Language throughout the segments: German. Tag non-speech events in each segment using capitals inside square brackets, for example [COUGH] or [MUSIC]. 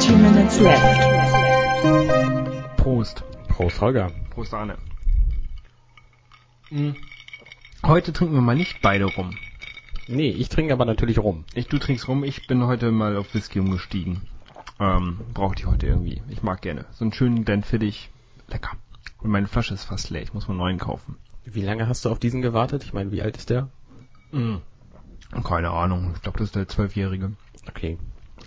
30 minutes left. Prost. Prost, Holger. Prost, Arne. Hm. Heute trinken wir mal nicht beide rum. Nee, ich trinke aber natürlich rum. Ich, du trinkst rum, ich bin heute mal auf Whisky umgestiegen. Ähm, brauchte ich heute irgendwie. Ich mag gerne. So einen schönen Glenfiddich. Lecker. Und meine Flasche ist fast leer. Ich muss mal einen neuen kaufen. Wie lange hast du auf diesen gewartet? Ich meine, wie alt ist der? Mhm. Keine Ahnung. Ich glaube, das ist der Zwölfjährige. Okay.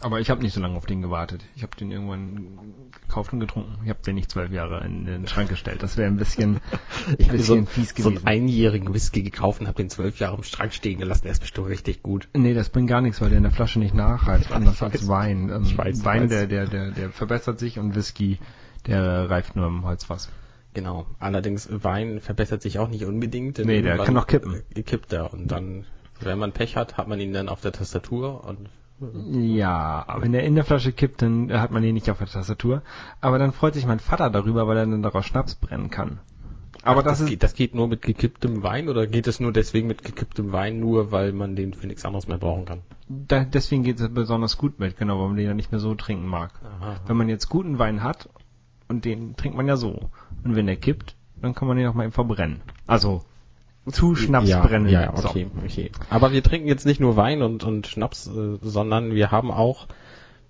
Aber ich habe nicht so lange auf den gewartet. Ich habe den irgendwann gekauft und getrunken. Ich habe den nicht zwölf Jahre in den Schrank gestellt. Das wäre ein bisschen, [LAUGHS] Ich ein habe so, bisschen fies so gewesen. einen einjährigen Whisky gekauft und habe den zwölf Jahre im Schrank stehen gelassen. Der ist bestimmt richtig gut. Nee, das bringt gar nichts, weil der in der Flasche nicht nachreift, anders als. Wein. Ähm, weiß, Wein, weiß. der, der, der, der verbessert sich und Whisky, der reift nur im Holzfass. Genau. Allerdings Wein verbessert sich auch nicht unbedingt. Nee, der kann noch kippen. Kippt er und dann, wenn man Pech hat, hat man ihn dann auf der Tastatur und Ja, aber wenn er in der Flasche kippt, dann hat man ihn nicht auf der Tastatur. Aber dann freut sich mein Vater darüber, weil er dann daraus Schnaps brennen kann. Aber Ach, das, ist, geht, das geht nur mit gekipptem Wein oder geht es nur deswegen mit gekipptem Wein, nur weil man den für nichts anderes mehr brauchen kann? da, deswegen geht es besonders gut mit, genau, weil man den ja nicht mehr so trinken mag. Aha. Wenn man jetzt guten Wein hat, und den trinkt man ja so. Und wenn der kippt, dann kann man den auch mal eben verbrennen. Also, zu Schnaps ja, brennen. Ja, ja, So. okay, okay. Aber wir trinken jetzt nicht nur Wein und, und Schnaps, äh, sondern wir haben auch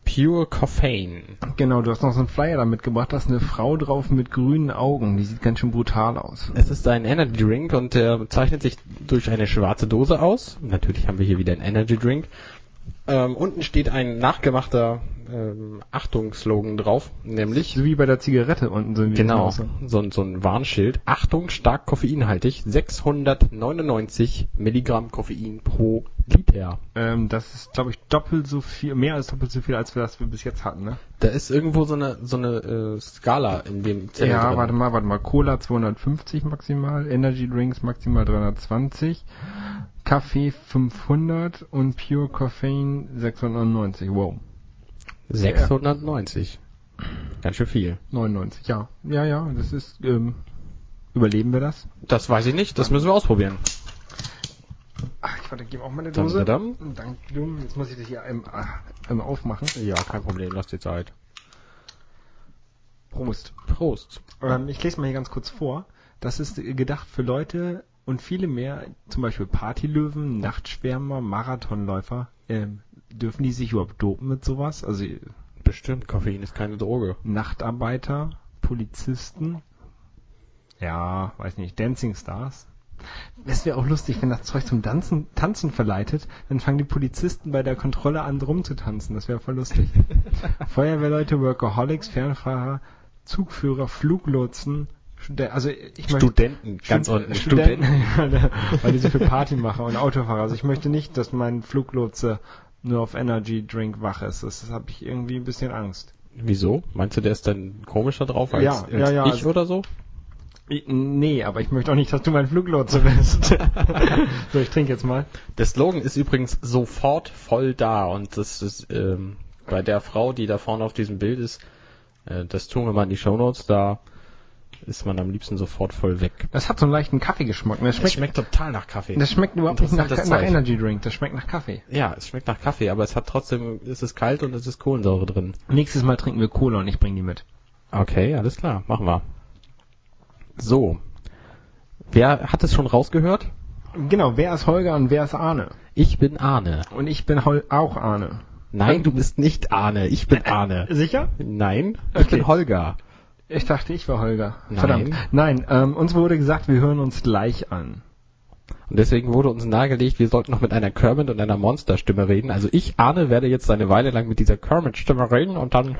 Pure Coffein. Genau, du hast noch so einen Flyer da mitgebracht, da ist eine Frau drauf mit grünen Augen, die sieht ganz schön brutal aus. Es ist ein Energy Drink und der zeichnet sich durch eine schwarze Dose aus. Natürlich haben wir hier wieder einen Energy Drink. Ähm, unten steht ein nachgemachter ähm, Achtungsslogan drauf, nämlich So wie bei der Zigarette unten sind Genau, so, ein- so ein Warnschild. Achtung, stark koffeinhaltig, 699 Milligramm Koffein pro Liter. Ähm, das ist, glaube ich, doppelt so viel, mehr als doppelt so viel, als wir das wir bis jetzt hatten, ne? Da ist irgendwo so eine so eine äh, Skala in dem Zettel ja, drin. warte mal, warte mal. Cola 250 maximal, Energy Drinks maximal 320, Kaffee 500 und Pure Coffein 699. Wow. 690. Ganz schön viel. 99, ja. Ja, ja, das ist, ähm, überleben wir das? Das weiß ich nicht, das müssen wir ausprobieren. Ach, ich warte, gebe auch meine Dum, Dose. Danke, dumm. Jetzt muss ich das hier ähm, ah, ähm, aufmachen. Ja, kein Problem, lass dir Zeit. Prost. Prost. Ähm, ich lese mal hier ganz kurz vor. Das ist äh, gedacht für Leute und viele mehr, zum Beispiel Partylöwen, Nachtschwärmer, Marathonläufer. Ähm, dürfen die sich überhaupt dopen mit sowas? Also Bestimmt, Koffein ist keine Droge. Nachtarbeiter, Polizisten, ja, weiß nicht, Dancing Stars. Es wäre auch lustig, wenn das Zeug zum Tanzen, Tanzen verleitet, dann fangen die Polizisten bei der Kontrolle an rumzutanzen. Das wäre voll lustig. [LAUGHS] Feuerwehrleute, Workaholics, Fernfahrer, Zugführer, Fluglotsen, also ich möchte Studenten, ganz Stud- unten. Studenten, [LAUGHS] weil die so viel Party machen und Autofahrer. Also ich möchte nicht, dass mein Fluglotse nur auf Energy Drink wach ist. Das, das habe ich irgendwie ein bisschen Angst. Wieso? Meinst du, der ist dann komischer drauf als, Ja, als ja, ja, ich also- oder so? Ich, nee, aber ich möchte auch nicht, dass du mein Fluglotse bist. [LAUGHS] so, ich trinke jetzt mal. Der Slogan ist übrigens sofort voll da und das ist ähm, bei der Frau, die da vorne auf diesem Bild ist, äh, das tun wir mal in die Shownotes, da ist man am liebsten sofort voll weg. Das hat so einen leichten Kaffeegeschmack. Das Das schmeckt, schmeckt total nach Kaffee. das schmeckt überhaupt nicht nach, nach. Energy Drink. Das schmeckt nach Kaffee. Ja, es schmeckt nach Kaffee, aber es hat trotzdem, es ist kalt und es ist Kohlensäure drin. Nächstes Mal trinken wir Cola und ich bringe die mit. Okay, alles klar, machen wir. So. Wer hat es schon rausgehört? Genau, wer ist Holger und wer ist Arne? Ich bin Arne. Und ich bin Hol auch Arne. Nein, du bist nicht Arne, ich bin Arne. Sicher? Nein, ich Okay. bin Holger. Ich dachte, ich war Holger. Nein. Verdammt. Nein, ähm, uns wurde gesagt, wir hören uns gleich an. Und deswegen wurde uns nahegelegt, wir sollten noch mit einer Kermit und einer Monsterstimme reden. Also ich, Arne, werde jetzt eine Weile lang mit dieser Kermit-Stimme reden und dann...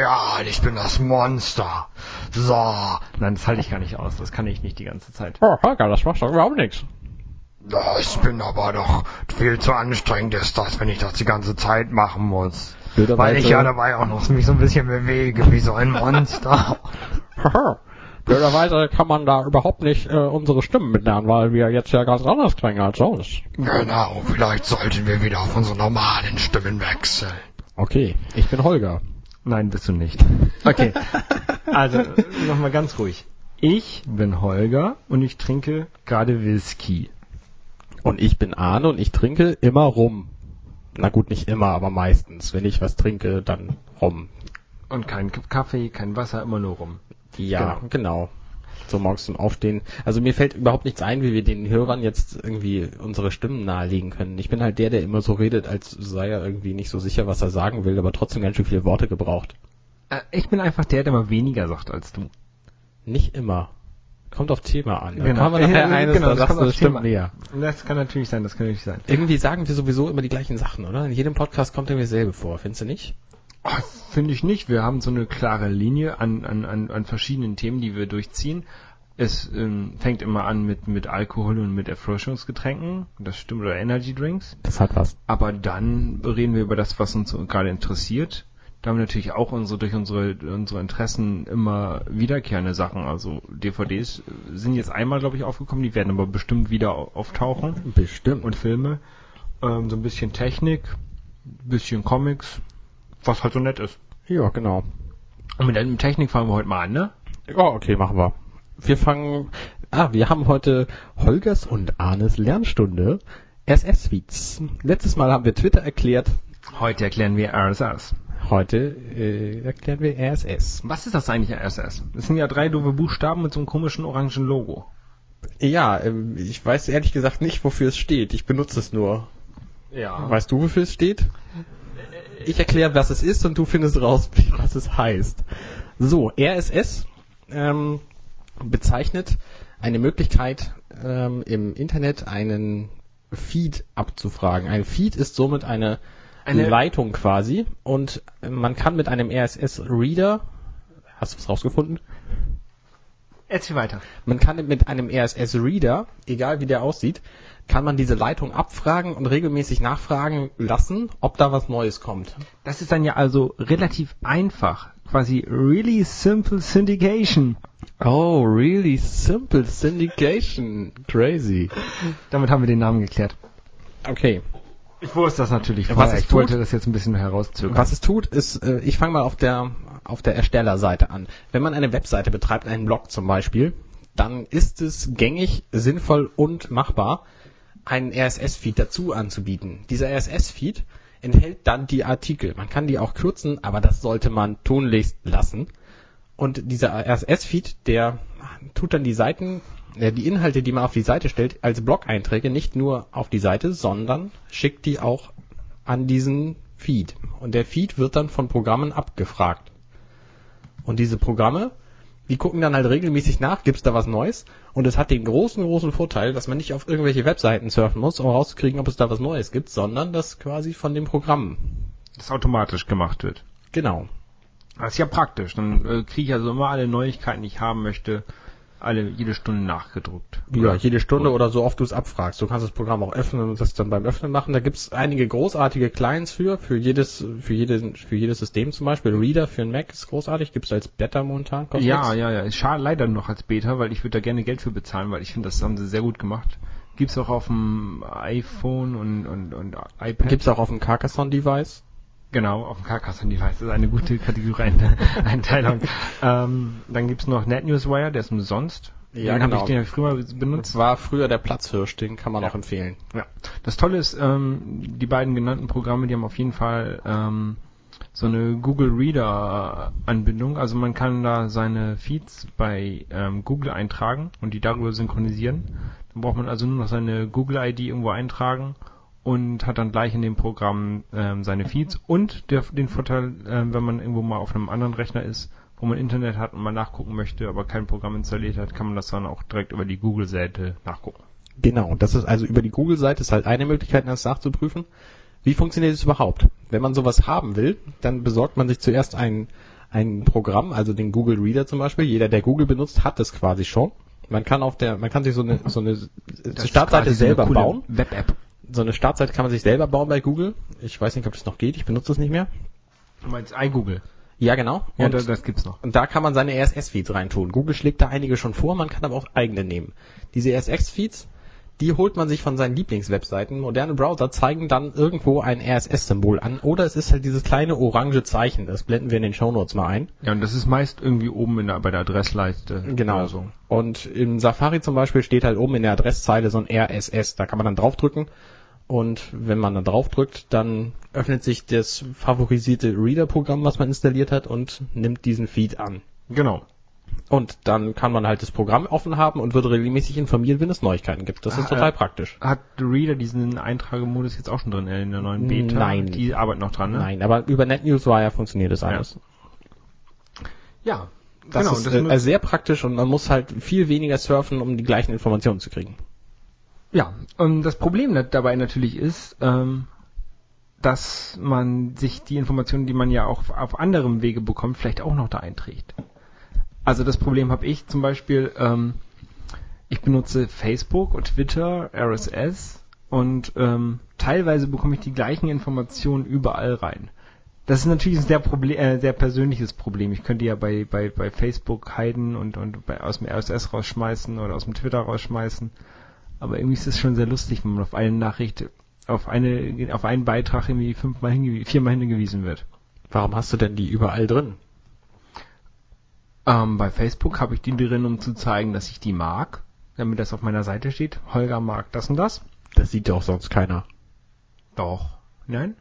Ja, ich bin das Monster. So. Nein, das halte ich gar nicht aus. Das kann ich nicht die ganze Zeit. Oh, Holger, das macht doch überhaupt nichts. Das bin aber doch viel zu anstrengend ist das, wenn ich das die ganze Zeit machen muss. Blöderweise- Weil ich ja dabei auch noch mich so ein bisschen bewege, wie so ein Monster. [LAUGHS] [LAUGHS] Blöderweise kann man da überhaupt nicht äh, unsere Stimmen mitlernen, weil wir jetzt ja ganz anders klingen als sonst. genau, vielleicht sollten wir wieder auf unsere normalen Stimmen wechseln. Okay, ich bin Holger. Nein, bist du nicht. Okay. [LAUGHS] Also, nochmal ganz ruhig. Ich bin Holger und ich trinke gerade Whisky. Und ich bin Arne und ich trinke immer rum. Na gut, nicht immer, aber meistens. Wenn ich was trinke, dann rum. Und kein Kaffee, kein Wasser, immer nur rum. Ja, genau. genau. So morgens zum Aufstehen. Also mir fällt überhaupt nichts ein, wie wir den Hörern jetzt irgendwie unsere Stimmen nahelegen können. Ich bin halt der, der immer so redet, als sei er irgendwie nicht so sicher, was er sagen will, aber trotzdem ganz schön viele Worte gebraucht. Äh, ich bin einfach der, der mal weniger sagt als du. Nicht immer. Kommt auf Thema an. Genau. haben wir nachher eines, genau, da das aufs das stimmt näher. Das kann natürlich sein, das kann natürlich sein. Irgendwie sagen wir sowieso immer die gleichen Sachen, oder? In jedem Podcast kommt irgendwie dasselbe vor, findest du nicht? Finde ich nicht. Wir haben so eine klare Linie an, an, an, an verschiedenen Themen, die wir durchziehen. Es ähm, fängt immer an mit, mit Alkohol und mit Erfrischungsgetränken. Das stimmt, oder Energy Drinks. Das hat was. Aber dann reden wir über das, was uns gerade interessiert. Da haben wir natürlich auch unsere, durch unsere, unsere Interessen immer wiederkehrende Sachen. Also DVDs sind jetzt einmal, glaube ich, aufgekommen. Die werden aber bestimmt wieder au- auftauchen. Bestimmt. Und Filme. Ähm, so ein bisschen Technik, ein bisschen Comics, was halt so nett ist. ja, genau. Und mit der Technik fangen wir heute mal an, ne? Ja, okay, machen wir. Wir fangen, ah, wir haben heute Holgers und Arnes Lernstunde. SS-Suites. Letztes Mal haben wir Twitter erklärt. Heute erklären wir RSS. Heute äh, erklären wir RSS. Was ist das eigentlich RSS? Das sind ja drei doofe Buchstaben mit so einem komischen orangen Logo. Ja, ähm, ich weiß ehrlich gesagt nicht, wofür es steht. Ich benutze es nur. Ja. Weißt du, wofür es steht? Ich erkläre, was es ist und du findest raus, was es heißt. So, RSS ähm, bezeichnet eine Möglichkeit, ähm, im Internet einen Feed abzufragen. Ein Feed ist somit eine, Eine- Leitung quasi und man kann mit einem RSS-Reader, hast du was rausgefunden? Erzähl weiter. Man kann mit einem RSS-Reader, egal wie der aussieht, kann man diese Leitung abfragen und regelmäßig nachfragen lassen, ob da was Neues kommt. Das ist dann ja also relativ einfach. Quasi really simple syndication. Oh, really simple syndication. Crazy. Damit haben wir den Namen geklärt. Okay. Ich wusste das natürlich Was es ich tut? wollte das jetzt ein bisschen herauszögern. Was es tut, ist, äh, ich fange mal auf der auf der Erstellerseite an. Wenn man eine Webseite betreibt, einen Blog zum Beispiel, dann ist es gängig, sinnvoll und machbar, einen RSS-Feed dazu anzubieten. Dieser RSS-Feed enthält dann die Artikel. Man kann die auch kürzen, aber das sollte man tunlichst lassen. Und dieser RSS-Feed, der tut dann die Seiten, die Inhalte, die man auf die Seite stellt, als Blog-Einträge nicht nur auf die Seite, sondern schickt die auch an diesen Feed. Und der Feed wird dann von Programmen abgefragt. Und diese Programme, die gucken dann halt regelmäßig nach, gibt's da was Neues? Und es hat den großen, großen Vorteil, dass man nicht auf irgendwelche Webseiten surfen muss, um rauszukriegen, ob es da was Neues gibt, sondern das quasi von dem Programm. das automatisch gemacht wird. Genau. Das ist ja praktisch. Dann äh, kriege ich also immer alle Neuigkeiten, die ich haben möchte, alle jede Stunde nachgedruckt. Ja, jede Stunde oder so oft du es abfragst. Du kannst das Programm auch öffnen und das dann beim Öffnen machen. Da gibt's einige großartige Clients für, für jedes, für jedes, für jedes System zum Beispiel. Reader für ein Mac ist großartig, gibt's als Beta momentan. kostet Ja, ja, ja. Schade leider noch als Beta, weil ich würde da gerne Geld für bezahlen, weil ich finde, das haben sie sehr gut gemacht. Gibt's auch auf dem iPhone und, und, und iPad. Gibt's auch auf dem Carcassonne-Device. Genau, auf dem Carcassonne-Device. Das ist eine gute Kategorie-Einteilung. [LAUGHS] ähm, dann gibt's noch NetNewsWire, der ist umsonst. Ja, den habe genau. ich, den hab ich früher mal Das benutzt. war früher der Platzhirsch, den kann man auch empfehlen. Ja. Das Tolle ist, ähm, die beiden genannten Programme, die haben auf jeden Fall ähm, so eine Google Reader Anbindung. Also man kann da seine Feeds bei ähm, Google eintragen und die darüber synchronisieren. Dann braucht man also nur noch seine Google ID irgendwo eintragen und hat dann gleich in dem Programm ähm, seine Feeds und der, den Vorteil, ähm, wenn man irgendwo mal auf einem anderen Rechner ist, wo man Internet hat und mal nachgucken möchte, aber kein Programm installiert hat, kann man das dann auch direkt über die Google-Seite nachgucken. Genau, das ist also über die Google-Seite ist halt eine Möglichkeit, das nachzuprüfen. Wie funktioniert es überhaupt? Wenn man sowas haben will, dann besorgt man sich zuerst ein, ein Programm, also den Google Reader zum Beispiel. Jeder, der Google benutzt, hat das quasi schon. Man kann auf der, man kann sich so eine, so eine Das Startseite ist quasi so eine selber coole bauen. Web-App. So eine Startseite kann man sich selber bauen bei Google. Ich weiß nicht, ob das noch geht. Ich benutze das nicht mehr. Du meinst iGoogle? Ja, genau. Ja, Und, das, das gibt's noch. und da kann man seine RSS-Feeds reintun. Google schlägt da einige schon vor, man kann aber auch eigene nehmen. Diese RSS-Feeds, die holt man sich von seinen Lieblingswebseiten. Moderne Browser zeigen dann irgendwo ein RSS-Symbol an oder es ist halt dieses kleine orange Zeichen. Das blenden wir in den Shownotes mal ein. Ja, und das ist meist irgendwie oben in der, bei der Adressleiste. Genau. So. Und im Safari zum Beispiel steht halt oben in der Adresszeile so ein RSS. Da kann man dann draufdrücken Und wenn man da drauf drückt, dann öffnet sich das favorisierte Reader-Programm, was man installiert hat und nimmt diesen Feed an. Genau. Und dann kann man halt das Programm offen haben und wird regelmäßig informiert, wenn es Neuigkeiten gibt. Das ist Ah, total äh, praktisch. Hat Reader diesen Eintragemodus jetzt auch schon drin äh, in der neuen Beta? Nein. Die arbeiten noch dran, ne? Nein, aber über NetNewsWire funktioniert das alles. Ja. Das genau. ist das äh, sehr praktisch und man muss halt viel weniger surfen, um die gleichen Informationen zu kriegen. Ja, und das Problem da- dabei natürlich ist, ähm, dass man sich die Informationen, die man ja auch auf anderem Wege bekommt, vielleicht auch noch da einträgt. Also das Problem habe ich zum Beispiel, ähm, ich benutze Facebook und Twitter, RSS und ähm, teilweise bekomme ich die gleichen Informationen überall rein. Das ist natürlich ein sehr, Proble äh, sehr persönliches Problem. Ich könnte ja bei, bei, bei Facebook heiden und, und bei, aus dem RSS rausschmeißen oder aus dem Twitter rausschmeißen. Aber irgendwie ist es schon sehr lustig, wenn man auf eine Nachricht, auf eine, auf einen Beitrag irgendwie fünfmal hingewiesen, viermal hingewiesen wird. Warum hast du denn die überall drin? Ähm, bei Facebook habe ich die drin, um zu zeigen, dass ich die mag, damit das auf meiner Seite steht. Holger mag das und das. Das sieht doch sonst keiner. Doch. Nein?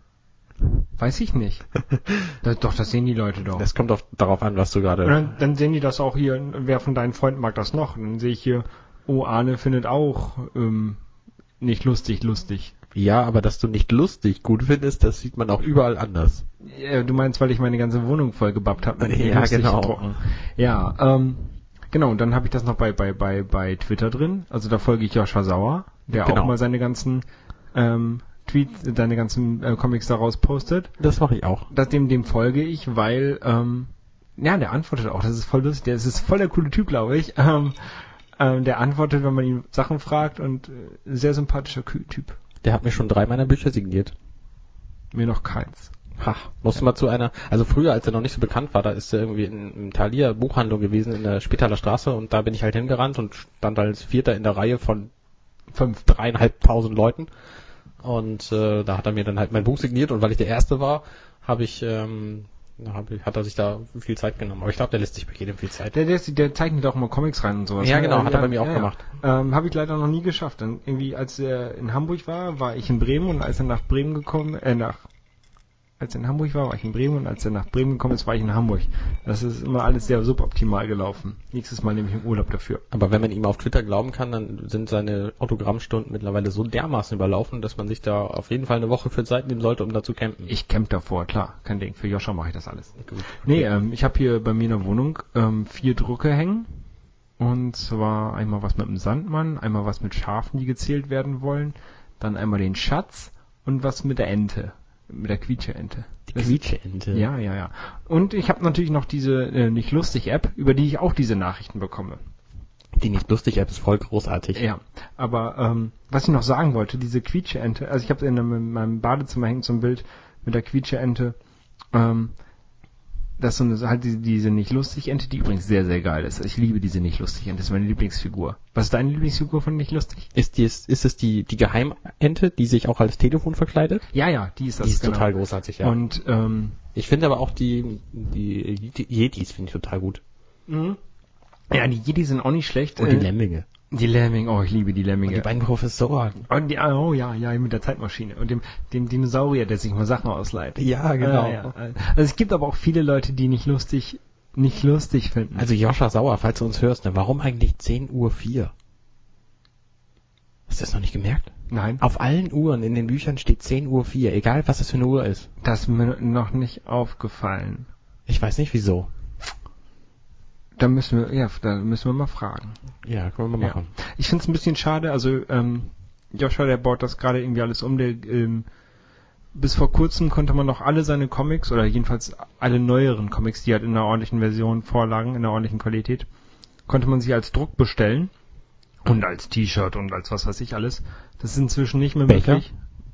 Weiß ich nicht. [LAUGHS] das, doch, das sehen die Leute doch. Das kommt auf, darauf an, was du gerade... dann, dann sehen die das auch hier, wer von deinen Freunden mag das noch? Und dann sehe ich hier, oh, Arne findet auch ähm, nicht lustig, lustig. Ja, aber dass du nicht lustig gut findest, das sieht man auch überall anders. Ja, du meinst, weil ich meine ganze Wohnung voll gebappt habe mit Ja, genau. drucken. Ja, ähm, genau, und dann habe ich das noch bei, bei, bei, bei Twitter drin. Also da folge ich Joshua Sauer, der Genau. auch mal seine ganzen ähm, Tweets, seine ganzen äh, Comics daraus postet. Das mache ich auch. Das, dem, dem folge ich, weil, ähm, ja, der antwortet auch. Das ist voll lustig. Der das ist voll der coole Typ, glaube ich. Ähm, ähm, der antwortet, wenn man ihn Sachen fragt und äh, sehr sympathischer Typ. Der hat mir schon drei meiner Bücher signiert. Mir noch keins. Ha, musste mal zu einer, also früher, als er noch nicht so bekannt war, da ist er irgendwie in, in Thalia Buchhandlung gewesen in der Spitaler Straße und da bin ich halt hingerannt und stand als Vierter in der Reihe von fünf, dreieinhalbtausend Leuten und äh, da hat er mir dann halt mein Buch signiert und weil ich der Erste war, habe ich, ähm, hat er sich da viel Zeit genommen. Aber ich glaube, der lässt sich bei jedem viel Zeit. Der, der, der zeichnet auch immer Comics rein und sowas. Ja, ne? genau, hat er bei mir auch ja, gemacht. Ja. Ähm, Habe ich leider noch nie geschafft. Dann irgendwie, als er in Hamburg war, war ich in Bremen und als er nach Bremen gekommen, äh, nach, als er in Hamburg war, war ich in Bremen und als er nach Bremen gekommen ist, war ich in Hamburg. Das ist immer alles sehr suboptimal gelaufen. Nächstes Mal nehme ich im Urlaub dafür. Aber wenn man ihm auf Twitter glauben kann, dann sind seine Autogrammstunden mittlerweile so dermaßen überlaufen, dass man sich da auf jeden Fall eine Woche für Zeit nehmen sollte, um da zu campen. Ich camp davor, klar, kein Ding. Für Joscha mache ich das alles. Gut. Nee, ähm, ich habe hier bei mir in der Wohnung ähm, vier Drucke hängen. Und zwar einmal was mit dem Sandmann, einmal was mit Schafen, die gezählt werden wollen, dann einmal den Schatz und was mit der Ente, mit der Quietsche-Ente. Die Quietscheente. Ja, ja, ja. Und ich habe natürlich noch diese äh, nicht lustig App, über die ich auch diese Nachrichten bekomme. Die nicht lustig App ist voll großartig. Ja, aber ähm, was ich noch sagen wollte, diese Quietsche-Ente, also ich habe in, in meinem Badezimmer hängt so ein Bild mit der Quietsche-Ente, ähm, das ist so eine, halt diese, diese nicht lustig Ente, die übrigens sehr, sehr geil ist. Ich liebe diese nicht lustig Ente, das ist meine Lieblingsfigur. Was ist deine Lieblingsfigur von nicht lustig? Ist, die, ist es die, die Geheimente, die sich auch als Telefon verkleidet? Ja, ja, die ist das. die ist genau. total großartig, ja. Und ähm, ich finde aber auch die, die, die Yetis finde ich total gut. mhm. ja, die Jedi sind auch nicht schlecht. Und die Äh, Lemminge. Die Lemminge, oh, ich liebe die Und Lemminge. die beiden Professoren. Und die, oh ja, ja, mit der Zeitmaschine und dem, dem Dinosaurier, der sich mal Sachen ausleiht. Ja, genau. Äh, ja. Also es gibt aber auch viele Leute, die nicht lustig, nicht lustig finden. Also Joscha Sauer, falls du uns hörst, ne, warum eigentlich 10 Uhr 4? Hast du das noch nicht gemerkt? Nein, Auf allen Uhren in den Büchern steht 10 Uhr 4, egal was das für eine Uhr ist. das ist mir noch nicht aufgefallen. Ich weiß nicht wieso. Da müssen wir, ja, da müssen wir mal fragen. Ja, können wir mal machen. Ich finde es ein bisschen schade, also ähm, Joshua, der baut das gerade irgendwie alles um. Der, ähm, bis vor kurzem konnte man noch alle seine Comics, oder jedenfalls alle neueren Comics, die halt in einer ordentlichen Version vorlagen, in einer ordentlichen Qualität, konnte man sie als Druck bestellen. Und als T-Shirt und als was weiß ich alles. Das ist inzwischen nicht mehr Becher? möglich.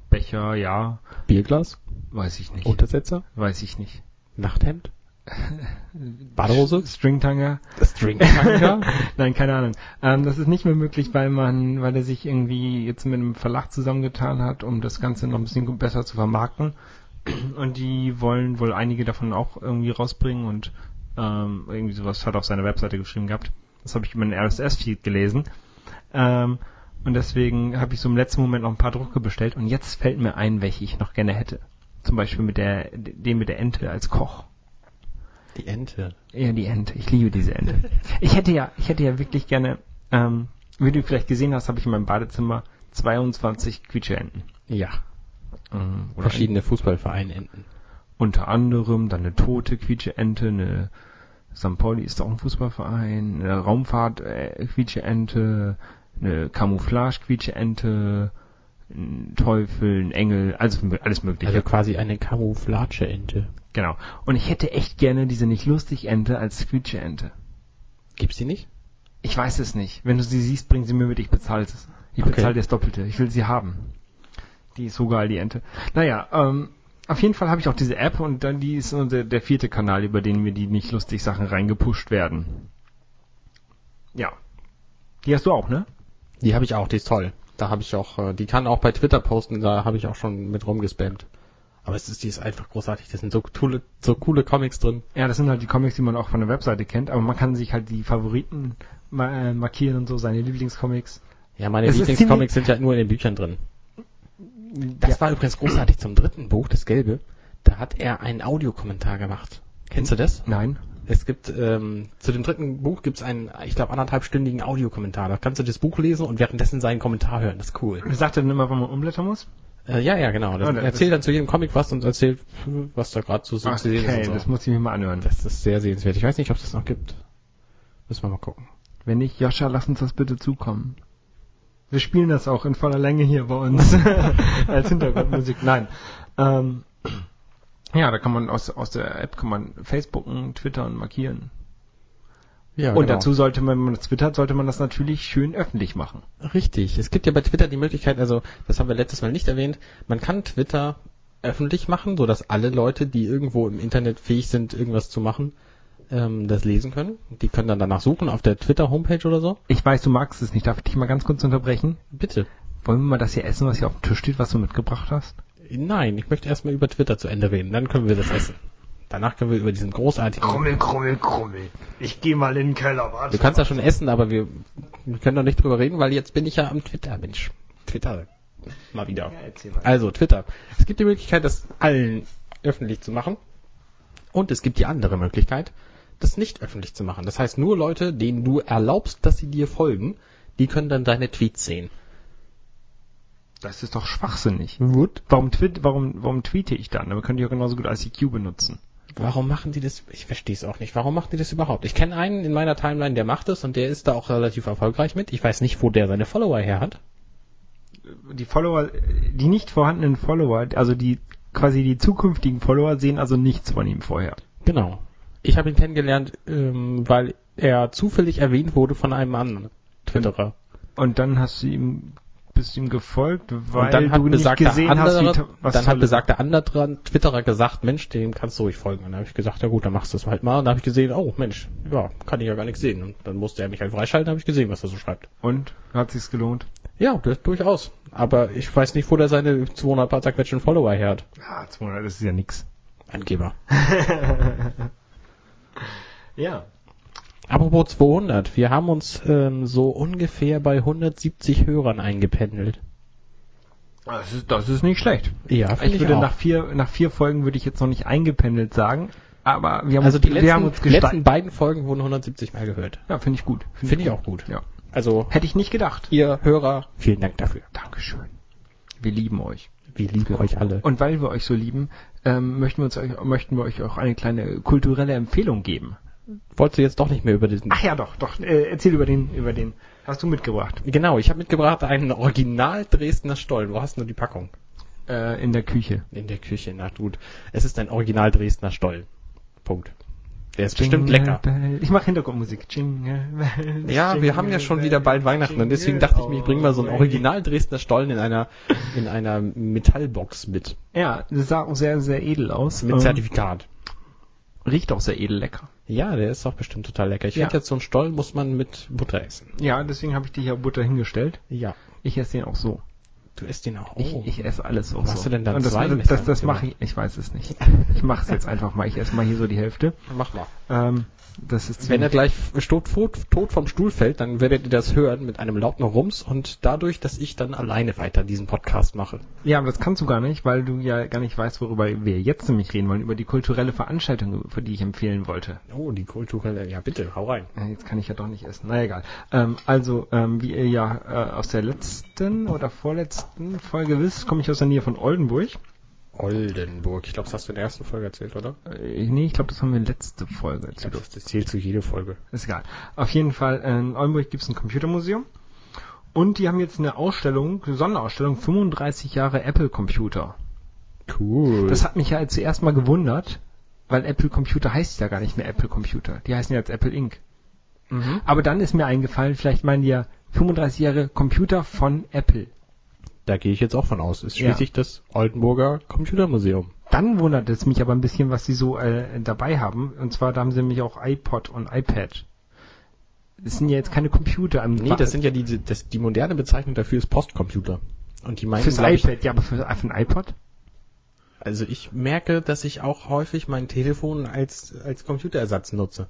Becher, ja. Bierglas? Weiß ich nicht. Untersetzer? Weiß ich nicht. Nachthemd? [LAUGHS] Badehose? Stringtanger? Stringtanger? [LAUGHS] Nein, keine Ahnung. Ähm, das ist nicht mehr möglich, weil man, weil er sich irgendwie jetzt mit einem Verlag zusammengetan hat, um das Ganze noch ein bisschen besser zu vermarkten. Und die wollen wohl einige davon auch irgendwie rausbringen und ähm, irgendwie sowas hat auf seiner Webseite geschrieben gehabt. Das habe ich über den RSS-Feed gelesen. Ähm, Und deswegen habe ich so im letzten Moment noch ein paar Drucke bestellt und jetzt fällt mir ein, welche ich noch gerne hätte. Zum Beispiel mit der, den mit der Ente als Koch. Die Ente. Ja, die Ente. Ich liebe diese Ente. Ich hätte ja, ich hätte ja wirklich gerne, ähm, wie du vielleicht gesehen hast, habe ich in meinem Badezimmer 22 Quietscheenten. Ja. Ähm, Verschiedene Fußballvereine enden. unter anderem dann eine tote Quietscheente, eine St. Pauli ist auch ein Fußballverein, eine Raumfahrt äh, Quietscheente, eine Camouflage Quietscheente, ein Teufel, ein Engel, also alles mögliche. Also quasi eine Camouflage-Ente. genau. Und ich hätte echt gerne diese nicht lustig Ente als Quietscheente. Gibt's die nicht? Ich weiß es nicht. Wenn du sie siehst, bring sie mir mit, ich bezahle es. Ich Okay. bezahle das Doppelte. Ich will sie haben. Die ist so geil, die Ente. Naja, ähm, auf jeden Fall habe ich auch diese App und dann die ist der, der vierte Kanal, über den mir die nicht lustig Sachen reingepusht werden. Ja. Die hast du auch, ne? Die habe ich auch, die ist toll. Da habe ich auch, äh, die kann auch bei Twitter posten, da habe ich auch schon mit rumgespammt. Aber es ist, die ist einfach großartig. Das sind so coole, so coole Comics drin. Ja, das sind halt die Comics, die man auch von der Webseite kennt, aber man kann sich halt die Favoriten äh, markieren und so, seine Lieblingscomics. Ja, meine Es Lieblingscomics sind ja nur in den Büchern drin. Das war übrigens großartig zum dritten Buch, das Gelbe. Da hat er einen Audiokommentar gemacht. Kennst du das? Nein. Es gibt ähm, zu dem dritten Buch gibt's einen, ich glaube, anderthalbstündigen Audiokommentar. Da kannst du das Buch lesen und währenddessen seinen Kommentar hören. Das ist cool. Sagt er denn immer, wann man umblättern muss? Äh, ja, ja, genau. Das, Ah, das- erzählt dann zu jedem Comic was und erzählt, was da gerade so so zu sehen ist. Okay, und so. das muss ich mir mal anhören. Das ist sehr sehenswert. Ich weiß nicht, ob es das noch gibt. Müssen wir mal gucken. Wenn nicht, Joscha, lass uns das bitte zukommen. Wir spielen das auch in voller Länge hier bei uns [LAUGHS] [LAUGHS] als Hintergrundmusik. Nein. Ähm, ja, da kann man aus, aus der App kann man Facebooken, Twittern markieren. Ja, Und dazu sollte man, wenn man das twittert, sollte man das natürlich schön öffentlich machen. Richtig. Es gibt ja bei Twitter die Möglichkeit, also das haben wir letztes Mal nicht erwähnt, man kann Twitter öffentlich machen, so dass alle Leute, die irgendwo im Internet fähig sind, irgendwas zu machen, ähm, das lesen können. Die können dann danach suchen auf der Twitter-Homepage oder so. Ich weiß, du magst es nicht. Darf ich dich mal ganz kurz unterbrechen? Bitte. Wollen wir mal das hier essen, was hier auf dem Tisch steht, was du mitgebracht hast? Nein, ich möchte erstmal über Twitter zu Ende reden, dann können wir das essen. Danach können wir über diesen großartigen... Krummel, krummel, krummel. Ich geh mal in den Keller, warte. Du kannst ja schon essen, aber wir, wir können doch nicht drüber reden, weil jetzt bin ich ja am Twitter, Mensch. Twitter. Mal wieder. erzähl mal. Also, Twitter. Es gibt die Möglichkeit, das allen öffentlich zu machen. Und es gibt die andere Möglichkeit, das nicht öffentlich zu machen. Das heißt, nur Leute, denen du erlaubst, dass sie dir folgen, die können dann deine Tweets sehen. Das ist doch schwachsinnig. Gut. Warum, twit warum, warum tweete ich dann? Aber könnt ihr auch genauso gut ICQ benutzen. Warum machen die das? Ich verstehe es auch nicht. Warum machen die das überhaupt? Ich kenne einen in meiner Timeline, der macht es und der ist da auch relativ erfolgreich mit. Ich weiß nicht, wo der seine Follower her hat. die Follower, die nicht vorhandenen Follower, also die quasi die zukünftigen Follower sehen also nichts von ihm vorher. Genau. Ich habe ihn kennengelernt, ähm, weil er zufällig erwähnt wurde von einem anderen Twitterer. Und dann hast du ihm bist ihm gefolgt, weil und dann hat du nicht gesehen andere, hast, wie was dann hat besagter andere Twitterer gesagt, Mensch, dem kannst du ruhig folgen. Und dann habe ich gesagt, ja gut, dann machst du es halt mal. Und dann habe ich gesehen, oh Mensch, ja, kann ich ja gar nichts sehen. Und dann musste er mich halt freischalten, habe ich gesehen, was er so schreibt. Und hat sich's gelohnt? Ja, das durchaus. Aber ich weiß nicht, wo der seine 200 paar zerquetschen Follower her hat. Ja, 200, das ist ja nix. Angeber. [LAUGHS] Ja. Apropos 200, wir haben uns ähm, so ungefähr bei 170 Hörern eingependelt. Das ist, das ist nicht schlecht. Ja, Ich würde nach vier, nach vier Folgen würde ich jetzt noch nicht eingependelt sagen, aber wir haben also uns, die wir haben uns letzten, letzten gesteigert. beiden Folgen wurden 170 Mal gehört. Ja, finde ich gut. Finde ich auch gut. Ja. Also Hätte ich nicht gedacht. ihr Hörer, vielen Dank dafür. Dankeschön. Wir lieben euch. Wir lieben euch alle. Und weil wir euch so lieben, ähm, möchten, wir uns, möchten wir euch auch eine kleine kulturelle Empfehlung geben. Wolltest du jetzt doch nicht mehr über diesen... Ach ja, doch, doch. Äh, erzähl über den, über den. Hast du mitgebracht? Genau, ich habe mitgebracht einen Original Dresdner Stollen. Wo hast du die Packung? Äh, in der Küche. In der Küche, na gut. Es ist ein Original Dresdner Stollen. Punkt. Der ist bestimmt lecker. Bell. Ich mache Hintergrundmusik. Jingle bells, Ja, wir jingle haben ja schon bells, wieder bald Weihnachten und deswegen jingle dachte ich mir, ich bringe mal so einen Original Dresdner Stollen in einer in einer Metallbox mit. Ja, das sah auch sehr, sehr edel aus. mit Ähm, Zertifikat. Riecht auch sehr edel lecker. Ja, der ist auch bestimmt total lecker. Ich Ja. finde jetzt so einen Stollen muss man mit Butter essen. Ja, deswegen habe ich dir hier Butter hingestellt. Ja. Ich esse den auch so. Du isst den auch. Ich, ich esse alles auch Was so. hast du denn da Und das, zwei das, das, das mache ich, ich weiß es nicht. [LAUGHS] Ich mache es jetzt einfach mal. Ich esse mal hier so die Hälfte. Mach mal. Ähm, das ist Wenn er gleich tot, tot, tot vom Stuhl fällt, dann werdet ihr das hören mit einem lauten Rums und dadurch, dass ich dann alleine weiter diesen Podcast mache. Ja, aber das kannst du gar nicht, weil du ja gar nicht weißt, worüber wir jetzt nämlich reden wollen, über die kulturelle Veranstaltung, für die ich empfehlen wollte. Oh, die kulturelle, ja bitte, hau rein. Jetzt kann ich ja doch nicht essen. Na egal. Ähm, also, ähm, wie ihr ja äh, aus der letzten oder vorletzten Folge wisst, komme ich aus der Nähe von Oldenburg. Oldenburg. Ich glaube, das hast du in der ersten Folge erzählt, oder? Äh, nee, ich glaube, das haben wir letzte Folge erzählt. glaube, das zählt zu jede Folge. Ist egal. Auf jeden Fall, in Oldenburg gibt es ein Computermuseum. Und die haben jetzt eine Ausstellung, eine Sonderausstellung, 35 Jahre Apple-Computer. Cool. Das hat mich ja zuerst mal gewundert, weil Apple Computer heißt ja gar nicht mehr Apple Computer. Die heißen ja jetzt Apple Inc. mhm. Aber dann ist mir eingefallen, vielleicht meinen die ja 35 Jahre Computer von Apple. Da gehe ich jetzt auch von aus. Ist Ja. schließlich das Oldenburger Computermuseum. Dann wundert es mich aber ein bisschen, was sie so äh, dabei haben. Und zwar, da haben sie nämlich auch iPod und iPad. Das sind ja jetzt keine Computer. Im Nee, das sind ja die, das, die moderne Bezeichnung dafür ist Postcomputer. Und die meinen, fürs glaub ich, iPad, ja, aber für, für ein iPod? also ich merke, dass ich auch häufig mein Telefon als, als Computerersatz nutze.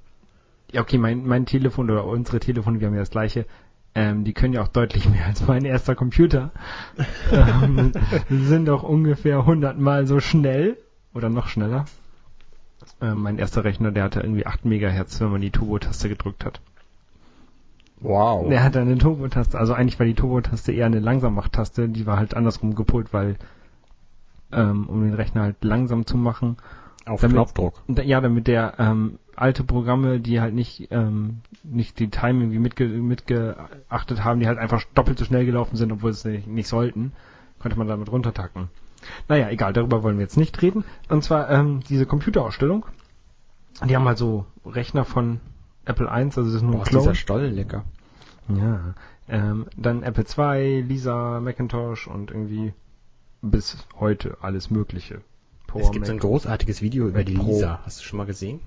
Ja, okay, mein, mein Telefon oder unsere Telefone, wir haben ja das gleiche, ähm, die können ja auch deutlich mehr als mein erster Computer. ähm, [LAUGHS] sind auch ungefähr 100 Mal so schnell oder noch schneller. Ähm, mein erster Rechner, der hatte irgendwie 8 Megahertz, wenn man die Turbo-Taste gedrückt hat. Wow. Der hatte eine Turbo-Taste, also eigentlich war die Turbo-Taste eher eine Langsammach-Taste, die war halt andersrum gepolt, weil ähm, um den Rechner halt langsam zu machen, Auf damit- Knopfdruck. Ja, damit der ähm, alte Programme, die halt nicht ähm, nicht die Time irgendwie mitge mitgeachtet haben, die halt einfach doppelt so schnell gelaufen sind, obwohl sie nicht, nicht sollten, konnte man damit runtertacken. Naja, egal, darüber wollen wir jetzt nicht reden. Und zwar ähm, diese Computerausstellung, die haben halt so Rechner von Apple I, also das ist nur Boah, ein Clone. dieser Stollen lecker. Ja. Ähm, dann Apple II, Lisa, Macintosh und irgendwie bis heute alles Mögliche. Es gibt so ein Mac. großartiges Video über die Pro. Lisa. Hast du schon mal gesehen?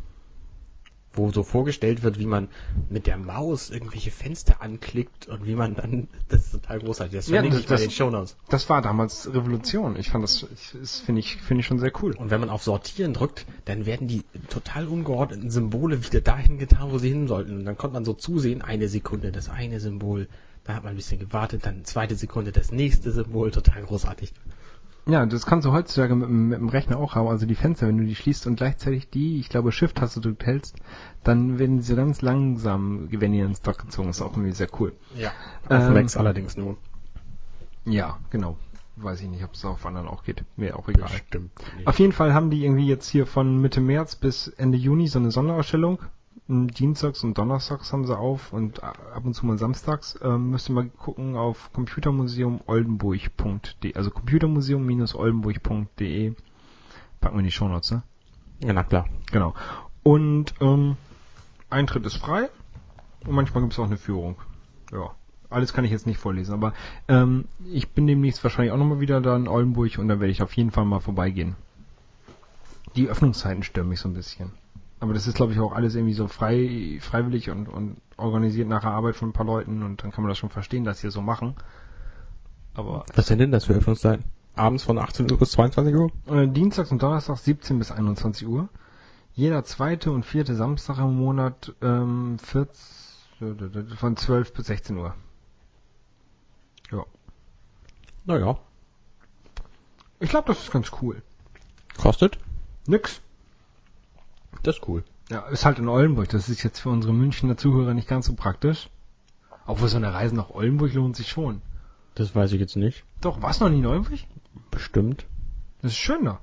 Wo so vorgestellt wird, wie man mit der Maus irgendwelche Fenster anklickt und wie man dann, [LAUGHS] das ist total großartig. Das Ja, das- das- Shownotes. Das war damals Revolution. Ich fand das, das finde ich, finde ich schon sehr cool. Und wenn man auf Sortieren drückt, dann werden die total ungeordneten Symbole wieder dahin getan, wo sie hin sollten. Und dann konnte man so zusehen, eine Sekunde das eine Symbol, dann hat man ein bisschen gewartet, dann zweite Sekunde das nächste Symbol, total großartig. Ja, das kannst du heutzutage mit, dem- mit dem Rechner auch haben. Also die Fenster, wenn du die schließt und gleichzeitig die, ich glaube, Shift-Taste drückt hältst, dann werden sie so ganz langsam, wenn ihr ins Dock gezogen ist, auch irgendwie sehr cool. Ja. Auf Ähm, Macs allerdings nur. Ja, genau. Weiß ich nicht, ob es auf anderen auch geht. Mir auch egal. Stimmt. Auf jeden Fall haben die irgendwie jetzt hier von Mitte März bis Ende Juni so eine Sonderausstellung. Dienstags und Donnerstags haben sie auf und ab und zu mal samstags. Ähm, müsst ihr mal gucken auf computermuseumoldenburg.de, also computermuseum-oldenburg.de. Packen wir in die Shownotes, ne? Ja, na klar. Genau. Und ähm, Eintritt ist frei und manchmal gibt es auch eine Führung. Ja. Alles kann ich jetzt nicht vorlesen, aber ähm, ich bin demnächst wahrscheinlich auch nochmal wieder da in Oldenburg und da werde ich auf jeden Fall mal vorbeigehen. Die Öffnungszeiten stören mich so ein bisschen. Aber das ist, glaube ich, auch alles irgendwie so frei, freiwillig und, und organisiert nach der Arbeit von ein paar Leuten und dann kann man das schon verstehen, dass sie so machen. Aber Was sind denn das für Öffnungszeiten? Abends von 18 Uhr bis 22 Uhr? Äh, Dienstags und Donnerstags 17 bis 21 Uhr. Jeder zweite und vierte Samstag im Monat ähm, 14, von 12 bis 16 Uhr. Ja. Naja. Ich glaube, das ist ganz cool. Kostet? Nix. Das ist cool. Ja, ist halt in Oldenburg. Das ist jetzt für unsere Münchner Zuhörer nicht ganz so praktisch. Obwohl so eine Reise nach Oldenburg lohnt sich schon. Das weiß ich jetzt nicht. Doch, warst du noch nie in Oldenburg? Bestimmt. Das ist schön da.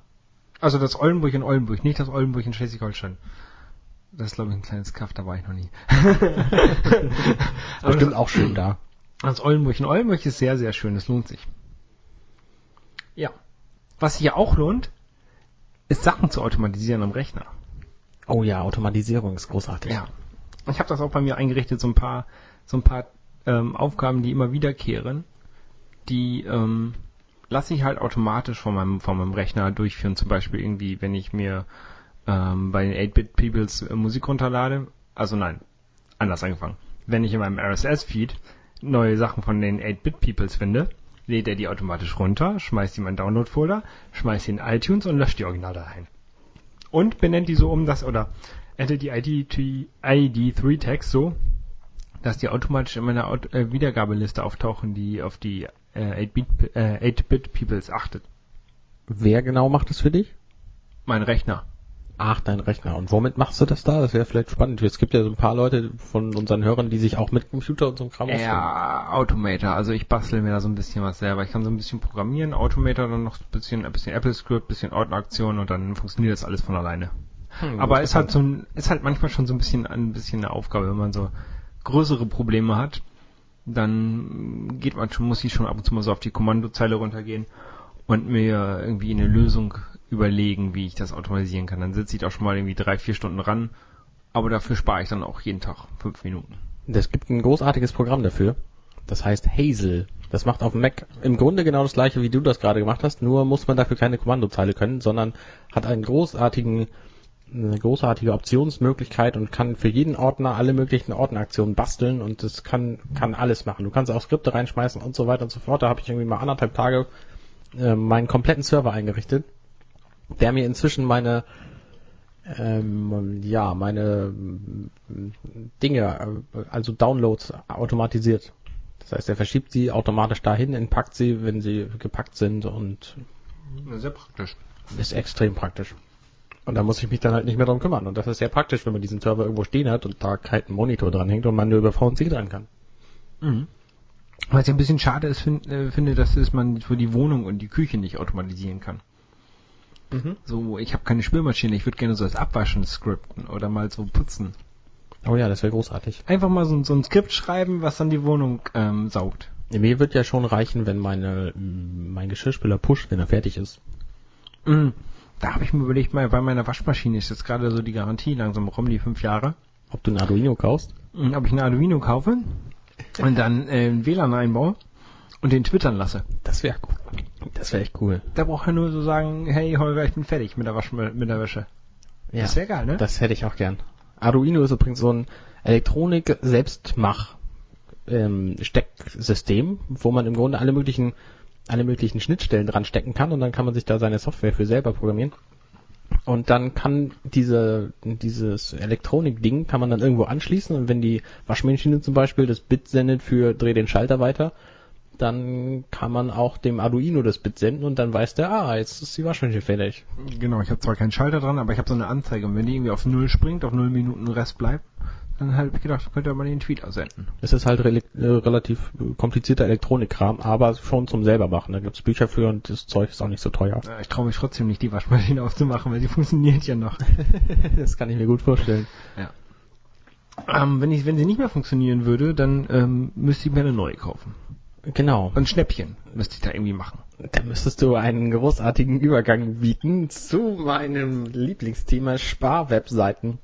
Also das Oldenburg in Oldenburg, nicht das Oldenburg in Schleswig-Holstein. Das ist, glaube ich, ein kleines Kaff, da war ich noch nie. [LAUGHS] Aber Bestimmt auch schön da. Das Oldenburg in Oldenburg ist sehr, sehr schön. Das lohnt sich. Ja. Was sich ja auch lohnt, ist Sachen zu automatisieren am Rechner. Oh ja, Automatisierung ist großartig. Ja. Ich habe das auch bei mir eingerichtet, so ein paar, so ein paar ähm, Aufgaben, die immer wiederkehren, die ähm, lasse ich halt automatisch von meinem, von meinem Rechner durchführen. Zum Beispiel irgendwie, wenn ich mir ähm, bei den 8-Bit-Peoples äh, Musik runterlade. Also nein, anders angefangen. Wenn ich in meinem RSS-Feed neue Sachen von den 8-Bit-Peoples finde, lädt er die automatisch runter, schmeißt die in meinen Download-Folder, schmeißt die in iTunes und löscht die Originaldateien. Und benennt die so um, dass, oder addet die ID, ID3-Tags so, dass die automatisch in meiner Aut äh, Wiedergabeliste auftauchen, die auf die äh, 8-Bit äh, 8-Bit Peoples achtet. Wer genau macht das für dich? Mein Rechner. Ach, dein Rechner. Und womit machst du das da? Das wäre vielleicht spannend. Es gibt ja so ein paar Leute von unseren Hörern, die sich auch mit Computer und so einem Kram auskennen. Ja, Automator. Also ich bastel mir da so ein bisschen was selber. Ich kann so ein bisschen programmieren, Automator, dann noch ein bisschen, ein bisschen Apple-Script, bisschen Ordneraktion und dann funktioniert das alles von alleine. Hm, Aber ist halt so ein, ist halt manchmal schon so ein bisschen ein bisschen eine Aufgabe, wenn man so größere Probleme hat, dann geht man schon, muss ich schon ab und zu mal so auf die Kommandozeile runtergehen und mir irgendwie eine Lösung überlegen, wie ich das automatisieren kann. Dann sitze ich da schon mal irgendwie drei, vier Stunden ran, aber dafür spare ich dann auch jeden Tag fünf Minuten. Es gibt ein großartiges Programm dafür. Das heißt Hazel. Das macht auf dem Mac im Grunde genau das gleiche, wie du das gerade gemacht hast, nur muss man dafür keine Kommandozeile können, sondern hat einen großartigen eine großartige Optionsmöglichkeit und kann für jeden Ordner alle möglichen Ordneraktionen basteln und das kann, kann alles machen. Du kannst auch Skripte reinschmeißen und so weiter und so fort. Da habe ich irgendwie mal anderthalb Tage äh, meinen kompletten Server eingerichtet, der mir inzwischen meine ähm, ja, meine Dinge, äh, also Downloads automatisiert. Das heißt, er verschiebt sie automatisch dahin, entpackt sie, wenn sie gepackt sind und Sehr praktisch. ist extrem praktisch. Und da muss ich mich dann halt nicht mehr drum kümmern. Und das ist sehr praktisch, wenn man diesen Server irgendwo stehen hat und da kein Monitor dran hängt und man nur über VNC dran kann. Mhm. Was ich ein bisschen schade ist, find, äh, finde, dass es man für die Wohnung und die Küche nicht automatisieren kann. Mhm. So, ich habe keine Spülmaschine, ich würde gerne so das Abwaschen skripten oder mal so putzen. Oh ja, das wäre großartig. Einfach mal so, so ein Skript schreiben, was dann die Wohnung ähm, saugt. Mir wird ja schon reichen, wenn meine, mein Geschirrspüler pusht, wenn er fertig ist. Mhm. Da habe ich mir überlegt, mal bei meiner Waschmaschine ist jetzt gerade so die Garantie langsam rum, die fünf Jahre. Ob du ein Arduino kaufst? Mhm, Ob ich ein Arduino kaufe und dann äh, ein WLAN einbaue und den twittern lasse. Das wäre cool. Das wäre echt cool. Da braucht er nur so sagen, hey Holger, ich bin fertig mit der, Wasch mit der Wäsche. Ja, Das wäre geil, ne? das hätte ich auch gern. Arduino ist übrigens so ein Elektronik-Selbstmach ähm, Stecksystem, wo man im Grunde alle möglichen alle möglichen Schnittstellen dran stecken kann und dann kann man sich da seine Software für selber programmieren. Und dann kann diese, dieses Elektronik-Ding kann man dann irgendwo anschließen und wenn die Waschmaschine zum Beispiel das Bit sendet für dreh den Schalter weiter, dann kann man auch dem Arduino das Bit senden und dann weiß der, ah, jetzt ist die Waschmaschine fertig. Genau, ich habe zwar keinen Schalter dran, aber ich habe so eine Anzeige. Und wenn die irgendwie auf Null springt, auf Null Minuten Rest bleibt, dann habe ich gedacht, könnte man den Tweet aussenden. Es ist halt rel äh, relativ äh, komplizierter Elektronikkram, aber schon zum selber machen. Da gibt's Bücher für und das Zeug ist auch nicht so teuer. Ja, Ich traue mich trotzdem nicht, die Waschmaschine [LAUGHS] aufzumachen, weil sie funktioniert ja noch. [LAUGHS] das kann ich mir gut vorstellen. ähm, wenn, ich, wenn sie nicht mehr funktionieren würde, dann ähm, müsste ich mir eine neue kaufen. Genau. Und Schnäppchen müsste ich da irgendwie machen. Da müsstest du einen großartigen Übergang bieten zu meinem Lieblingsthema Sparwebseiten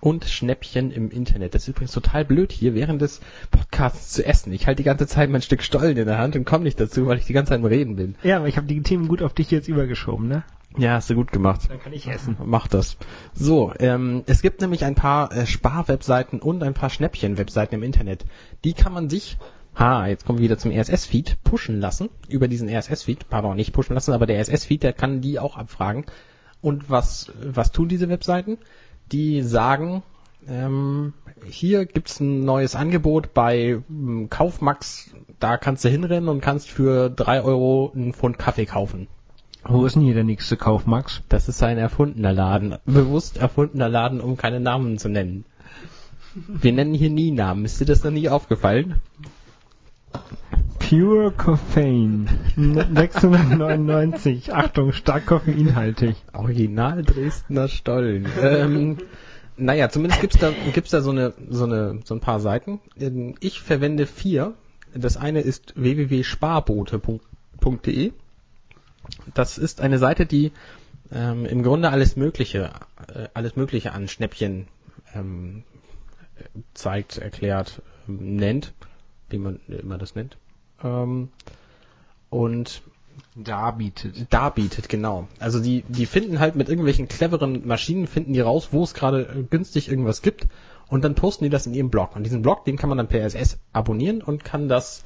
und Schnäppchen im Internet. Das ist übrigens total blöd hier während des Podcasts zu essen. Ich halte die ganze Zeit mein Stück Stollen in der Hand und komme nicht dazu, weil ich die ganze Zeit im Reden bin. Ja, aber ich habe die Themen gut auf dich jetzt übergeschoben, ne? Ja, hast du gut gemacht. Dann kann ich essen. Mach das. So, ähm, es gibt nämlich ein paar äh, Sparwebseiten und ein paar Schnäppchen-Webseiten im Internet. Die kann man sich, ha, jetzt kommen wir wieder zum RSS-Feed, pushen lassen. Über diesen RSS-Feed, pardon, nicht pushen lassen, aber der RSS-Feed, der kann die auch abfragen. Und was, was tun diese Webseiten? Die sagen, ähm, hier gibt's ein neues Angebot bei ähm, Kaufmax, da kannst du hinrennen und kannst für drei Euro einen Pfund Kaffee kaufen. Wo ist denn hier der nächste Kauf, Max? Das ist ein erfundener Laden. [LAUGHS] Bewusst erfundener Laden, um keine Namen zu nennen. Wir nennen hier nie Namen. Ist dir das noch nie aufgefallen? Pure Coffeine. 699. [LAUGHS] Achtung, stark koffeinhaltig. Original Dresdner Stollen. ähm, naja, zumindest gibt's da, gibt's da so eine, so eine, so ein paar Seiten. Ähm, Ich verwende vier. Das eine ist www.sparbote.de. Das ist eine Seite, die ähm, im Grunde alles Mögliche, äh, alles Mögliche an Schnäppchen ähm, zeigt, erklärt, ähm, nennt, wie man immer das nennt. Ähm, und Darbietet. darbietet, genau. Also die, die finden halt mit irgendwelchen cleveren Maschinen, finden die raus, wo es gerade äh, günstig irgendwas gibt und dann posten die das in ihrem Blog. Und diesen Blog, den kann man dann per SS abonnieren und kann das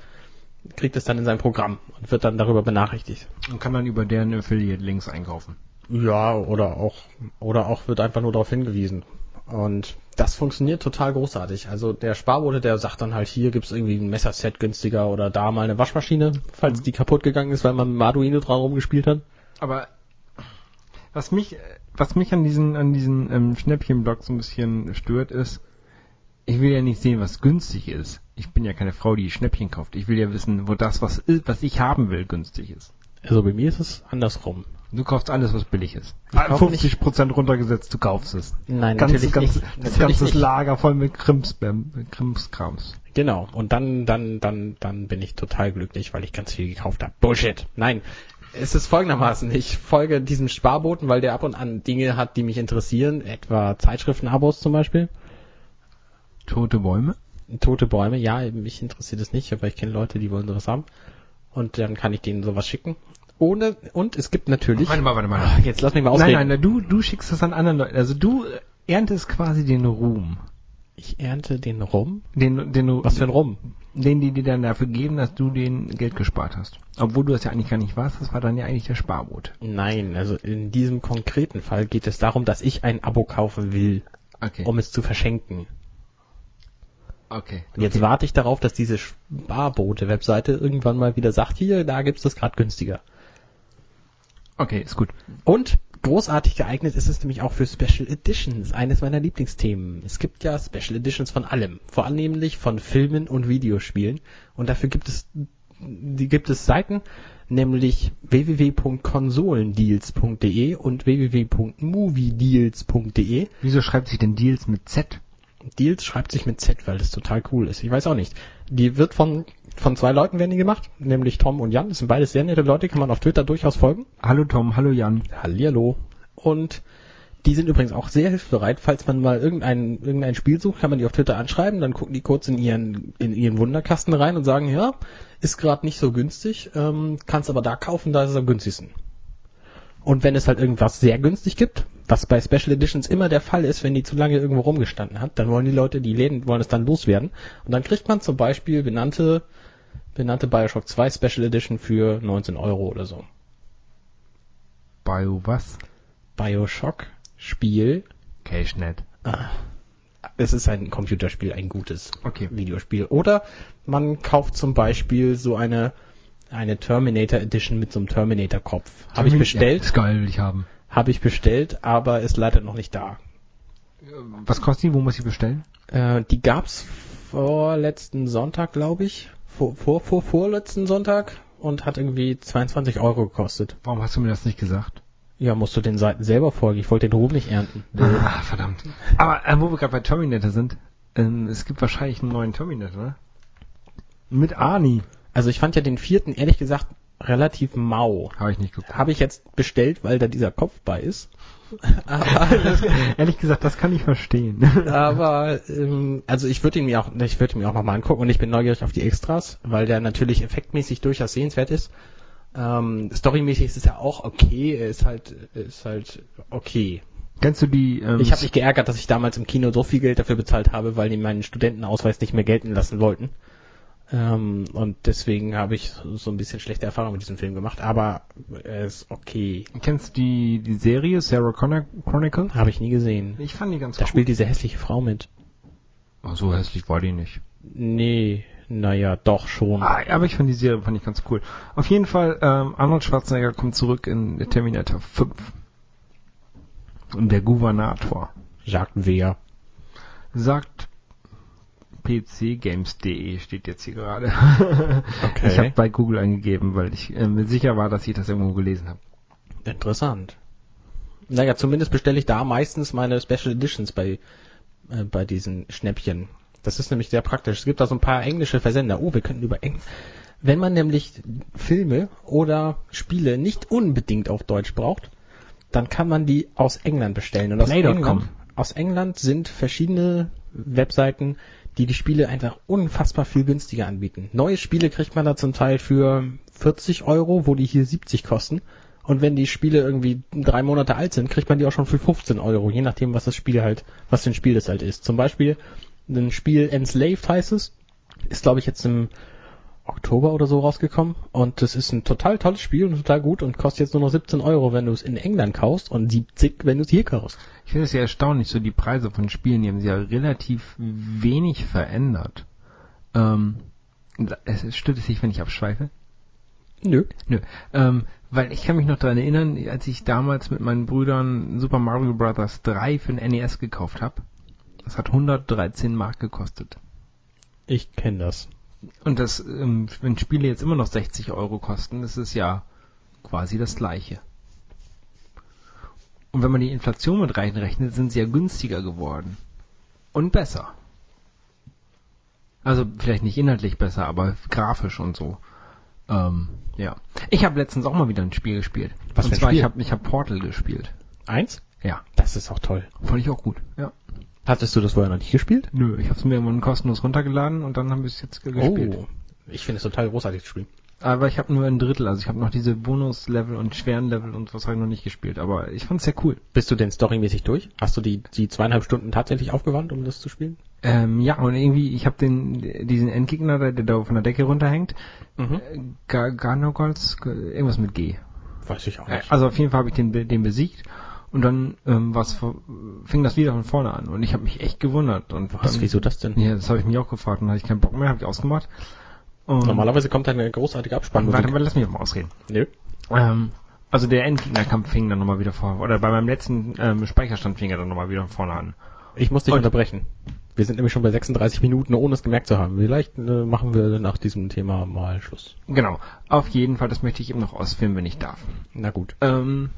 kriegt es dann in sein Programm und wird dann darüber benachrichtigt. Und kann dann über deren Affiliate-Links einkaufen. Ja, oder auch, oder auch wird einfach nur darauf hingewiesen. Und das funktioniert total großartig. Also der Sparbote, der sagt dann halt, hier gibt's irgendwie ein Messerset günstiger oder da mal eine Waschmaschine, falls die kaputt gegangen ist, weil man mit Arduino dran rumgespielt hat. Aber was mich, was mich an diesen, an diesen ähm, Schnäppchenblog so ein bisschen stört, ist, ich will ja nicht sehen, was günstig ist. Ich bin ja keine Frau, die Schnäppchen kauft. Ich will ja wissen, wo das, was, ist, was ich haben will, günstig ist. Also bei mir ist es andersrum. Du kaufst alles, was billig ist. Kaufe 50 Prozent runtergesetzt, du kaufst es. Nein, Ganz, natürlich ganz, nicht. Das Natürlich ganze nicht. Lager voll mit Krimsbäm, mit Krimskrams. Genau. Und dann, dann, dann, dann bin ich total glücklich, weil ich ganz viel gekauft habe. Bullshit. Nein. Es ist folgendermaßen. Ich folge diesem Sparboten, weil der ab und an Dinge hat, die mich interessieren, etwa Zeitschriftenabos zum Beispiel. Tote Bäume? Tote Bäume, ja, mich interessiert es nicht, aber ich kenne Leute, die wollen sowas haben. Und dann kann ich denen sowas schicken. Ohne, und es gibt natürlich. Warte mal, warte mal. Ah, Jetzt lass mich mal Nein, ausreden. nein, du, du schickst das an anderen Leuten. Also du erntest quasi den Ruhm. Ich ernte den Rum. Den, den du, Was für ein Rum? den die dir dann dafür geben, dass du den Geld gespart hast. Obwohl du das ja eigentlich gar nicht warst, das war dann ja eigentlich der Sparboot. Nein, also in diesem konkreten Fall geht es darum, dass ich ein Abo kaufen will, Okay. um es zu verschenken. okay. Und Jetzt warte ich darauf, dass diese Sparbote-Webseite irgendwann mal wieder sagt, hier, da gibt's das gerade günstiger. Okay, ist gut. Und großartig geeignet ist es nämlich auch für Special Editions, eines meiner Lieblingsthemen. Es gibt ja Special Editions von allem, vor allem nämlich von Filmen und Videospielen. Und dafür gibt es, die gibt es Seiten, nämlich www.konsolendeals.de und www.moviedeals.de. Wieso schreibt sich denn Deals mit Z? Deals schreibt sich mit Z, weil das total cool ist. Ich weiß auch nicht. Die wird von, von zwei Leuten werden die gemacht, nämlich Tom und Jan. Das sind beides sehr nette Leute, kann man auf Twitter durchaus folgen. Hallo Tom, hallo Jan. Hallihallo. Und die sind übrigens auch sehr hilfsbereit. Falls man mal irgendein, irgendein Spiel sucht, kann man die auf Twitter anschreiben, dann gucken die kurz in ihren, in ihren Wunderkasten rein und sagen, ja, ist gerade nicht so günstig, ähm, kannst aber da kaufen, da ist es am günstigsten. Und wenn es halt irgendwas sehr günstig gibt, was bei Special Editions immer der Fall ist, wenn die zu lange irgendwo rumgestanden hat, dann wollen die Leute, die Läden wollen es dann loswerden. Und dann kriegt man zum Beispiel benannte, benannte Bioshock 2 Special Edition für 19 Euro oder so. Bio was? Bioshock Spiel. Cachenet. Es ist ein Computerspiel, ein gutes Okay. Videospiel. Oder man kauft zum Beispiel so eine, eine Terminator Edition mit so einem Terminator-Kopf. Habe ich Ja, bestellt, ist geil, will ich haben. habe ich bestellt, aber ist leider noch nicht da. Was kostet die? Wo muss ich bestellen? Äh, die gab's vorletzten Sonntag, glaube ich. Vor, vor, vor, vorletzten Sonntag und hat irgendwie 22 Euro gekostet. Warum hast du mir das nicht gesagt? Ja, musst du den Seiten selber folgen. Ich wollte den Ruhm nicht ernten. Ah, verdammt. Aber äh, wo wir gerade bei Terminator sind, ähm, es gibt wahrscheinlich einen neuen Terminator, ne? Mit Arnie. Also ich fand ja den vierten, ehrlich gesagt, relativ mau. Habe ich nicht geguckt. Habe ich jetzt bestellt, weil da dieser Kopf bei ist. Ehrlich gesagt, das kann ich verstehen. Aber ähm, also ich würde ihn mir auch, ich würde ihn mir auch nochmal angucken und ich bin neugierig auf die Extras, weil der natürlich effektmäßig durchaus sehenswert ist. Ähm, storymäßig ist es ja auch okay, er ist halt, ist halt okay. Kennst du die? Ähm, Ich habe mich geärgert, dass ich damals im Kino so viel Geld dafür bezahlt habe, weil die meinen Studentenausweis nicht mehr gelten lassen wollten. Ähm, und deswegen habe ich so ein bisschen schlechte Erfahrungen mit diesem Film gemacht, aber er ist okay. Kennst du die, die Serie Sarah Connor Chronicle? Habe ich nie gesehen. Ich fand die ganz Da cool. spielt diese hässliche Frau mit. Oh, so hässlich war die nicht. Nee, naja, doch schon. Ah, aber ich fand die Serie fand ich ganz cool. Auf jeden Fall, ähm, Arnold Schwarzenegger kommt zurück in Terminator 5. Und der Gouvernator Sagt wer. sagt pcgames.de steht jetzt hier gerade. Okay. Ich habe bei Google eingegeben, weil ich äh, mir sicher war, dass ich das irgendwo gelesen habe. Interessant. Naja, zumindest bestelle ich da meistens meine Special Editions bei, äh, bei diesen Schnäppchen. Das ist nämlich sehr praktisch. Es gibt da so ein paar englische Versender. Oh, wir könnten über Eng Wenn man nämlich Filme oder Spiele nicht unbedingt auf Deutsch braucht, dann kann man die aus England bestellen. Und aus. England, aus England sind verschiedene Webseiten, die die Spiele einfach unfassbar viel günstiger anbieten. Neue Spiele kriegt man da zum Teil für 40 Euro, wo die hier 70 kosten. Und wenn die Spiele irgendwie drei Monate alt sind, kriegt man die auch schon für 15 Euro, je nachdem, was das Spiel halt, was für ein Spiel das halt ist. Zum Beispiel ein Spiel Enslaved heißt es, ist glaube ich jetzt im Oktober oder so rausgekommen und das ist ein total tolles Spiel und total gut und kostet jetzt nur noch 17 Euro, wenn du es in England kaufst und 70, wenn du es hier kaufst. Ich finde es ja erstaunlich, so die Preise von Spielen, die haben sich ja relativ wenig verändert. Ähm, es stört es sich, wenn ich abschweife? Nö. Nö. Ähm, weil ich kann mich noch daran erinnern, als ich damals mit meinen Brüdern Super Mario Bros. 3 für den NES gekauft habe. Das hat 113 Mark gekostet. Ich kenne das. Und das, ähm, wenn Spiele jetzt immer noch 60 Euro kosten, ist ja quasi das gleiche. Und wenn man die Inflation mit reinrechnet, sind sie ja günstiger geworden. Und besser. Also vielleicht nicht inhaltlich besser, aber grafisch und so. Ähm, ja. Ich habe letztens auch mal wieder ein Spiel gespielt. Was und für ein zwar, Spiel? ich habe ich hab Portal gespielt. Eins? Ja. Das ist auch toll. Fand ich auch gut. Ja. Hattest du das vorher noch nicht gespielt? Nö, ich habe es mir irgendwann kostenlos runtergeladen und dann habe ich es jetzt ge- gespielt. Oh, ich finde es total großartig zu spielen. Aber ich habe nur ein Drittel, also ich habe noch diese Bonus-Level und schweren Level und was habe ich noch nicht gespielt. Aber ich fand's sehr cool. Bist du denn storymäßig durch? Hast du die, die zweieinhalb Stunden tatsächlich aufgewandt, um das zu spielen? Ähm, ja, und irgendwie, ich habe den diesen Endgegner, der, der da von der Decke runterhängt, Mhm. Ga- Garnogols, irgendwas mit G. Weiß ich auch Äh, nicht. Also auf jeden Fall habe ich den, den besiegt und dann ähm, was fing das wieder von vorne an und ich habe mich echt gewundert und Was, dann, wieso das denn? Ja, das habe ich mich auch gefragt und dann hatte ich keinen Bock mehr, habe ich ausgemacht. Und Normalerweise kommt da eine großartige Abspannung. warte mal, lass mich mal ausreden. Nö. Ähm, also der Endgegnerkampf fing dann nochmal wieder vor, oder bei meinem letzten ähm, Speicherstand fing er dann nochmal wieder von vorne an. Ich muss dich Und- unterbrechen. Wir sind nämlich schon bei 36 Minuten, ohne es gemerkt zu haben. Vielleicht äh, machen wir nach diesem Thema mal Schluss. Genau, auf jeden Fall, das möchte ich eben noch ausführen, wenn ich darf. Na gut. Ähm,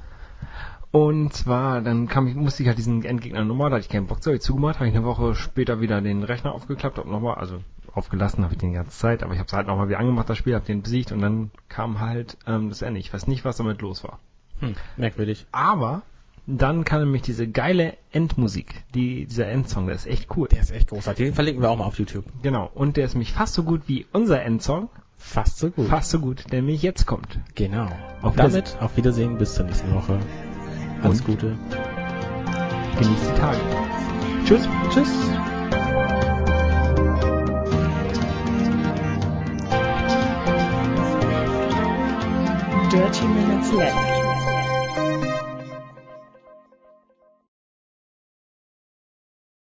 und zwar, dann kam ich, musste ich halt diesen Endgegner nochmal, da hatte ich keinen Bock zu, ich zugemacht, habe ich eine Woche später wieder den Rechner aufgeklappt, hab nochmal, also aufgelassen habe ich den die ganze Zeit, aber ich habe es halt nochmal wieder angemacht, das Spiel, habe den besiegt und dann kam halt ähm, das Ende. Ich weiß nicht, was damit los war. Hm, merkwürdig. Aber dann kam nämlich diese geile Endmusik, die, dieser Endsong, der ist echt cool. Der ist echt großartig. Den verlinken wir auch mal auf YouTube. Genau, und der ist nämlich fast so gut wie unser Endsong, Fast so gut. fast so gut, der nämlich jetzt kommt. Genau. Auf Und damit auf Wiedersehen bis zur nächsten Woche. Alles? Gute. Genießt die Tage. Tschüss. Tschüss. Dirty Minutes Left.